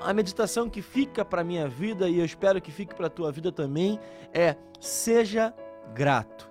a meditação que fica para minha vida e eu espero que fique para a tua vida também é seja grato.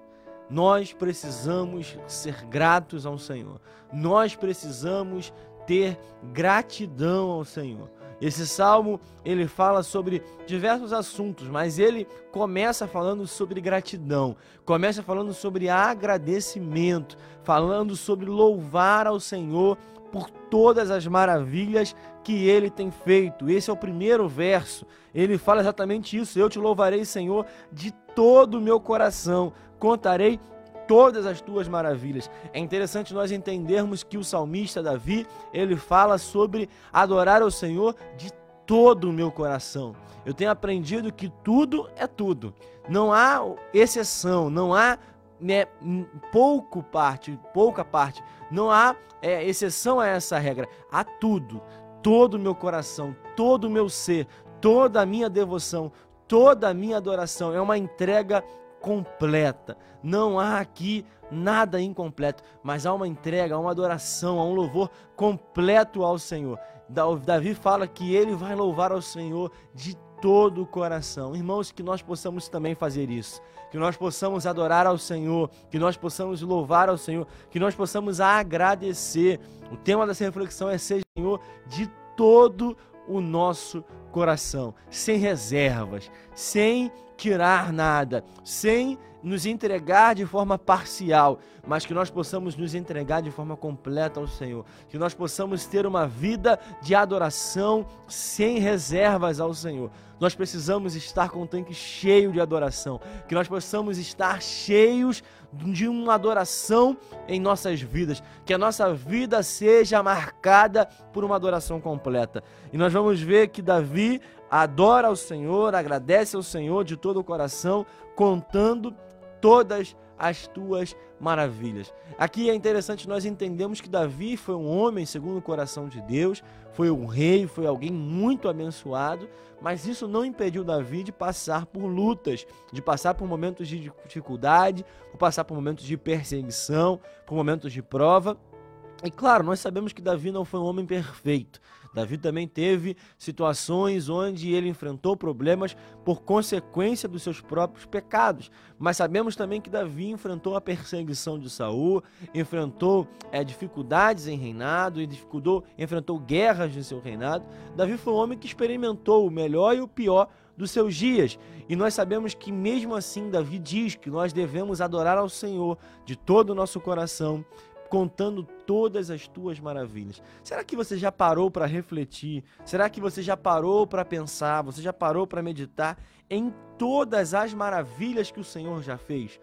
Nós precisamos ser gratos ao Senhor. Nós precisamos ter gratidão ao Senhor. Esse salmo, ele fala sobre diversos assuntos, mas ele começa falando sobre gratidão, começa falando sobre agradecimento, falando sobre louvar ao Senhor por todas as maravilhas que ele tem feito. Esse é o primeiro verso. Ele fala exatamente isso: Eu te louvarei, Senhor, de todo o meu coração. Contarei todas as tuas maravilhas. É interessante nós entendermos que o salmista Davi, ele fala sobre adorar ao Senhor de todo o meu coração. Eu tenho aprendido que tudo é tudo. Não há exceção, não há né, pouco parte, pouca parte. Não há é, exceção a essa regra. Há tudo, todo o meu coração, todo o meu ser, toda a minha devoção, toda a minha adoração. É uma entrega completa. Não há aqui nada incompleto, mas há uma entrega, há uma adoração, há um louvor completo ao Senhor. Davi fala que ele vai louvar ao Senhor de todo o coração. Irmãos, que nós possamos também fazer isso. Que nós possamos adorar ao Senhor, que nós possamos louvar ao Senhor, que nós possamos agradecer. O tema dessa reflexão é ser Senhor de todo o nosso coração, sem reservas, sem tirar nada, sem nos entregar de forma parcial, mas que nós possamos nos entregar de forma completa ao Senhor, que nós possamos ter uma vida de adoração sem reservas ao Senhor. Nós precisamos estar com o tanque cheio de adoração, que nós possamos estar cheios de uma adoração em nossas vidas, que a nossa vida seja marcada por uma adoração completa. E nós vamos ver que Davi adora ao Senhor, agradece ao Senhor de todo o coração, contando todas as tuas maravilhas. Aqui é interessante nós entendemos que Davi foi um homem segundo o coração de Deus, foi um rei, foi alguém muito abençoado, mas isso não impediu Davi de passar por lutas, de passar por momentos de dificuldade, por passar por momentos de perseguição, por momentos de prova. E claro, nós sabemos que Davi não foi um homem perfeito. Davi também teve situações onde ele enfrentou problemas por consequência dos seus próprios pecados. Mas sabemos também que Davi enfrentou a perseguição de Saul, enfrentou é, dificuldades em reinado, dificultou, enfrentou guerras em seu reinado. Davi foi um homem que experimentou o melhor e o pior dos seus dias. E nós sabemos que mesmo assim Davi diz que nós devemos adorar ao Senhor de todo o nosso coração, contando todas as tuas maravilhas. Será que você já parou para refletir? Será que você já parou para pensar? Você já parou para meditar em todas as maravilhas que o Senhor já fez?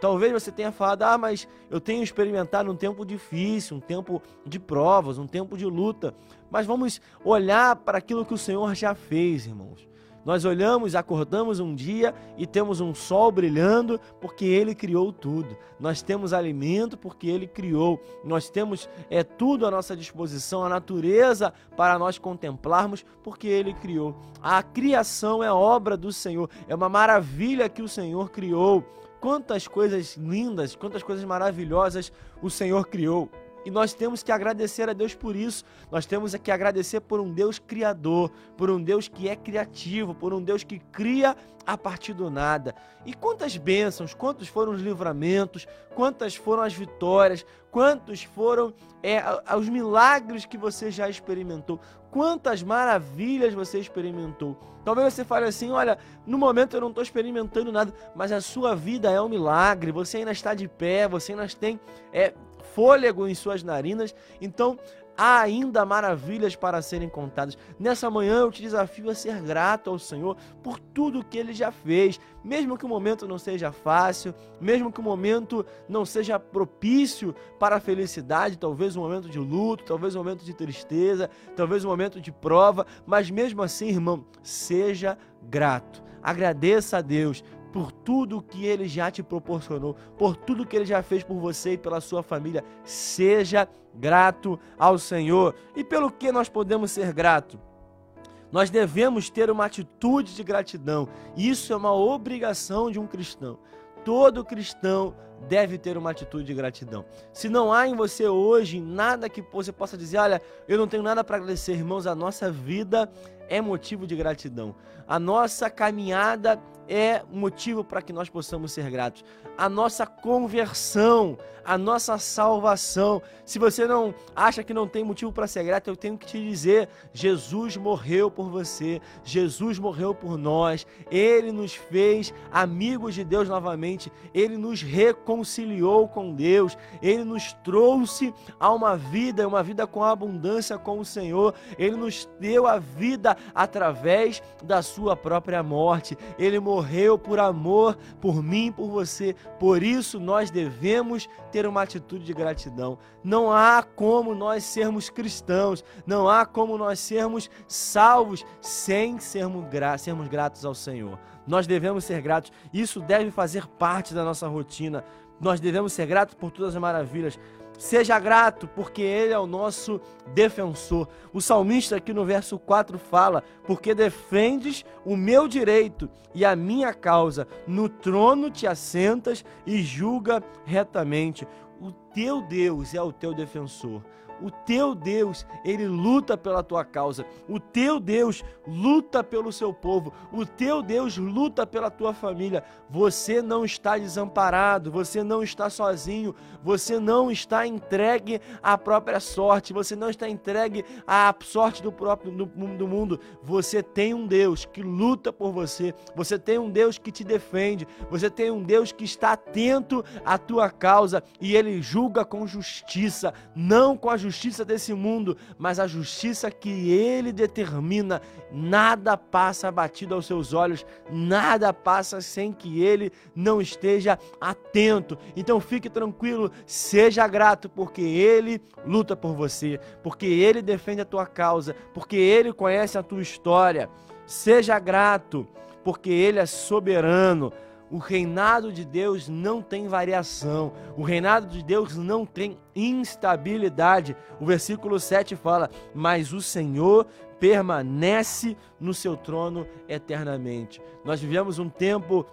Talvez você tenha falado, ah, mas eu tenho experimentado um tempo difícil, um tempo de provas, um tempo de luta. Mas vamos olhar para aquilo que o Senhor já fez, irmãos. Nós olhamos, acordamos um dia e temos um sol brilhando porque ele criou tudo. Nós temos alimento porque ele criou. Nós temos é tudo à nossa disposição, a natureza para nós contemplarmos porque ele criou. A criação é obra do Senhor, é uma maravilha que o Senhor criou. Quantas coisas lindas, quantas coisas maravilhosas o Senhor criou. E nós temos que agradecer a Deus por isso. Nós temos que agradecer por um Deus criador, por um Deus que é criativo, por um Deus que cria a partir do nada. E quantas bênçãos, quantos foram os livramentos, quantas foram as vitórias, quantos foram é, os milagres que você já experimentou, quantas maravilhas você experimentou. Talvez você fale assim: olha, no momento eu não estou experimentando nada, mas a sua vida é um milagre, você ainda está de pé, você ainda tem é, fôlego em suas narinas. Então, há ainda maravilhas para serem contadas. Nessa manhã eu te desafio a ser grato ao Senhor por tudo que ele já fez, mesmo que o momento não seja fácil, mesmo que o momento não seja propício para a felicidade, talvez um momento de luto, talvez um momento de tristeza, talvez um momento de prova, mas mesmo assim, irmão, seja grato. Agradeça a Deus tudo que ele já te proporcionou, por tudo que ele já fez por você e pela sua família. Seja grato ao Senhor. E pelo que nós podemos ser gratos? Nós devemos ter uma atitude de gratidão. Isso é uma obrigação de um cristão. Todo cristão deve ter uma atitude de gratidão. Se não há em você hoje nada que você possa dizer, olha, eu não tenho nada para agradecer, irmãos, a nossa vida é motivo de gratidão. A nossa caminhada é motivo para que nós possamos ser gratos. A nossa conversão, a nossa salvação. Se você não acha que não tem motivo para ser grato, eu tenho que te dizer: Jesus morreu por você, Jesus morreu por nós, ele nos fez amigos de Deus novamente, ele nos reconciliou com Deus, ele nos trouxe a uma vida, uma vida com abundância com o Senhor, ele nos deu a vida através da sua própria morte. Ele morreu morreu por amor, por mim, por você. Por isso nós devemos ter uma atitude de gratidão. Não há como nós sermos cristãos, não há como nós sermos salvos sem sermos, gra sermos gratos ao Senhor. Nós devemos ser gratos. Isso deve fazer parte da nossa rotina. Nós devemos ser gratos por todas as maravilhas. Seja grato, porque Ele é o nosso defensor. O salmista aqui no verso 4 fala: Porque defendes o meu direito e a minha causa, no trono te assentas e julga retamente. O teu Deus é o teu defensor. O teu Deus, ele luta pela tua causa. O teu Deus luta pelo seu povo. O teu Deus luta pela tua família. Você não está desamparado, você não está sozinho, você não está entregue à própria sorte, você não está entregue à sorte do próprio do, do mundo. Você tem um Deus que luta por você. Você tem um Deus que te defende. Você tem um Deus que está atento à tua causa e ele julga com justiça, não com a justiça justiça desse mundo, mas a justiça que ele determina. Nada passa batido aos seus olhos, nada passa sem que ele não esteja atento. Então fique tranquilo, seja grato, porque ele luta por você, porque ele defende a tua causa, porque ele conhece a tua história. Seja grato, porque ele é soberano. O reinado de Deus não tem variação, o reinado de Deus não tem instabilidade. O versículo 7 fala: Mas o Senhor permanece no seu trono eternamente. Nós vivemos um tempo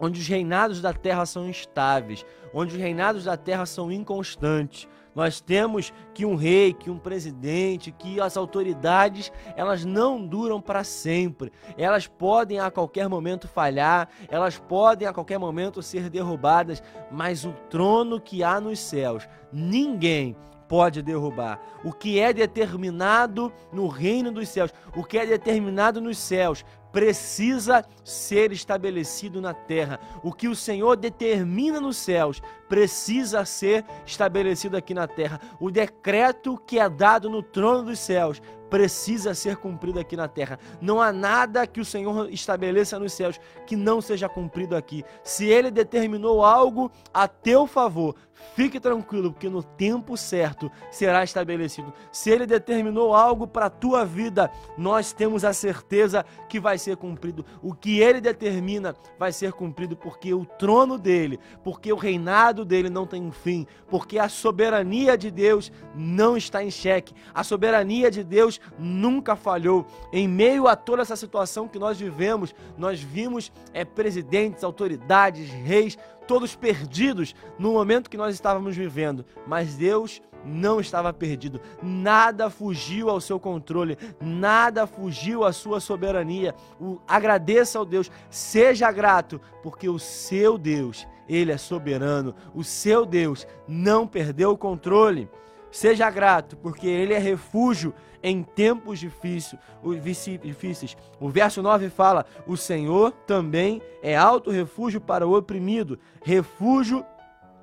onde os reinados da terra são instáveis, onde os reinados da terra são inconstantes. Nós temos que um rei, que um presidente, que as autoridades, elas não duram para sempre. Elas podem a qualquer momento falhar, elas podem a qualquer momento ser derrubadas, mas o trono que há nos céus, ninguém pode derrubar. O que é determinado no reino dos céus, o que é determinado nos céus, precisa ser estabelecido na terra. O que o Senhor determina nos céus precisa ser estabelecido aqui na terra. O decreto que é dado no trono dos céus precisa ser cumprido aqui na terra. Não há nada que o Senhor estabeleça nos céus que não seja cumprido aqui. Se ele determinou algo a teu favor, fique tranquilo, porque no tempo certo será estabelecido. Se ele determinou algo para a tua vida, nós temos a certeza que vai ser cumprido. O que ele determina vai ser cumprido, porque o trono dele, porque o reinado dele não tem fim, porque a soberania de Deus não está em xeque. A soberania de Deus nunca falhou. Em meio a toda essa situação que nós vivemos, nós vimos é, presidentes, autoridades, reis, todos perdidos no momento que nós estávamos vivendo. Mas Deus não estava perdido, nada fugiu ao seu controle, nada fugiu à sua soberania. O, agradeça ao Deus, seja grato, porque o seu Deus, ele é soberano, o seu Deus não perdeu o controle. Seja grato, porque ele é refúgio em tempos difíceis. O verso 9 fala: O Senhor também é alto refúgio para o oprimido, refúgio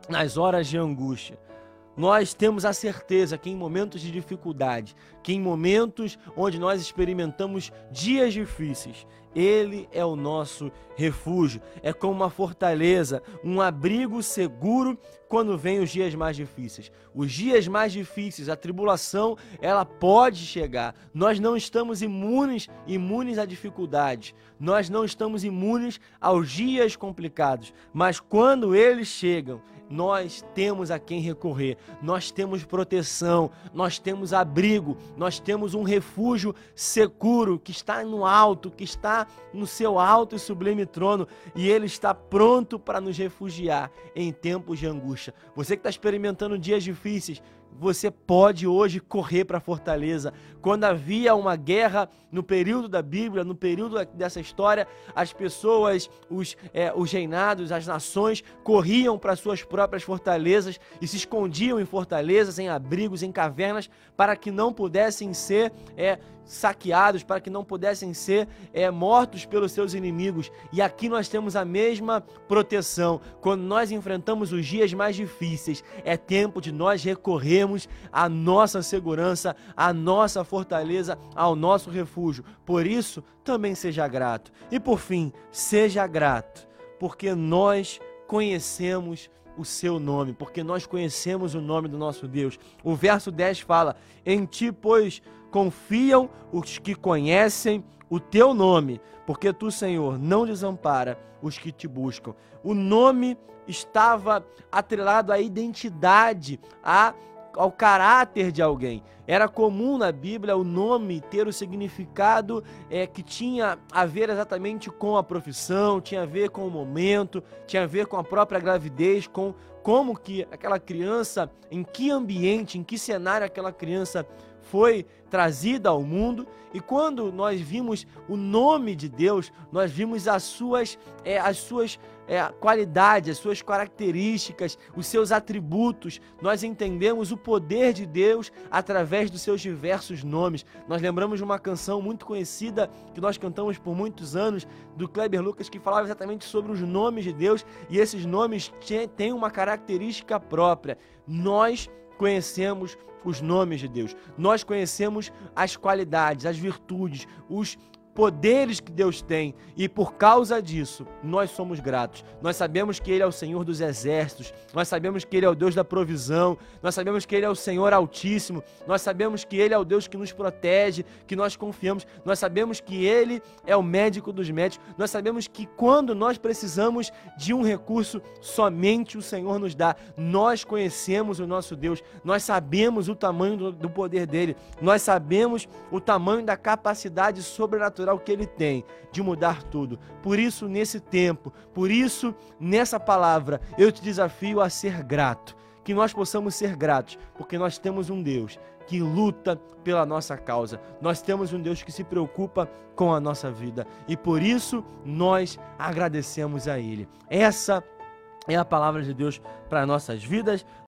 nas horas de angústia. Nós temos a certeza que em momentos de dificuldade, que em momentos onde nós experimentamos dias difíceis, ele é o nosso refúgio, é como uma fortaleza, um abrigo seguro quando vem os dias mais difíceis. Os dias mais difíceis, a tribulação, ela pode chegar. Nós não estamos imunes, imunes à dificuldade. Nós não estamos imunes aos dias complicados, mas quando eles chegam, nós temos a quem recorrer, nós temos proteção, nós temos abrigo, nós temos um refúgio seguro que está no alto, que está no seu alto e sublime trono, e ele está pronto para nos refugiar em tempos de angústia. Você que está experimentando dias difíceis, você pode hoje correr para a fortaleza. Quando havia uma guerra no período da Bíblia, no período dessa história, as pessoas, os, é, os reinados, as nações corriam para suas próprias fortalezas e se escondiam em fortalezas, em abrigos, em cavernas, para que não pudessem ser é, saqueados, para que não pudessem ser é, mortos pelos seus inimigos. E aqui nós temos a mesma proteção. Quando nós enfrentamos os dias mais difíceis, é tempo de nós recorrermos à nossa segurança, à nossa fortaleza, ao nosso refúgio. Por isso, também seja grato. E por fim, seja grato, porque nós conhecemos o seu nome, porque nós conhecemos o nome do nosso Deus. O verso 10 fala: Em ti, pois, confiam os que conhecem o teu nome, porque tu, Senhor, não desampara os que te buscam. O nome estava atrelado à identidade, a ao caráter de alguém. Era comum na Bíblia o nome ter o significado é, que tinha a ver exatamente com a profissão, tinha a ver com o momento, tinha a ver com a própria gravidez, com como que aquela criança, em que ambiente, em que cenário aquela criança foi trazida ao mundo. E quando nós vimos o nome de Deus, nós vimos as suas, é, as suas é, qualidades, as suas características, os seus atributos. Nós entendemos o poder de Deus através dos seus diversos nomes. Nós lembramos de uma canção muito conhecida que nós cantamos por muitos anos, do Kleber Lucas, que falava exatamente sobre os nomes de Deus, e esses nomes têm uma característica própria. Nós conhecemos os nomes de Deus, nós conhecemos as qualidades, as virtudes, os poderes que Deus tem e por causa disso nós somos gratos. Nós sabemos que Ele é o Senhor dos exércitos, nós sabemos que Ele é o Deus da provisão, nós sabemos que Ele é o Senhor Altíssimo, nós sabemos que Ele é o Deus que nos protege, que nós confiamos, nós sabemos que Ele é o médico dos médicos, nós sabemos que quando nós precisamos de um recurso, somente o Senhor nos dá. Nós conhecemos o nosso Deus, nós sabemos o tamanho do, poder dele, nós sabemos o tamanho da capacidade sobrenatural sobrenatural que ele tem de mudar tudo. Por isso, nesse tempo, por isso, nessa palavra, eu te desafio a ser grato. Que nós possamos ser gratos, porque nós temos um Deus que luta pela nossa causa. Nós temos um Deus que se preocupa com a nossa vida e por isso nós agradecemos a Ele. Essa é a palavra de Deus para nossas vidas.